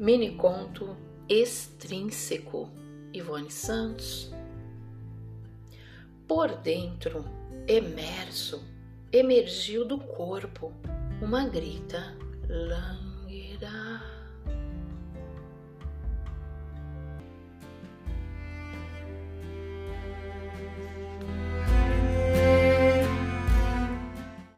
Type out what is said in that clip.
Mini conto extrínseco, Ivone Santos. Por dentro, emerso, emergiu do corpo uma grita lânguida.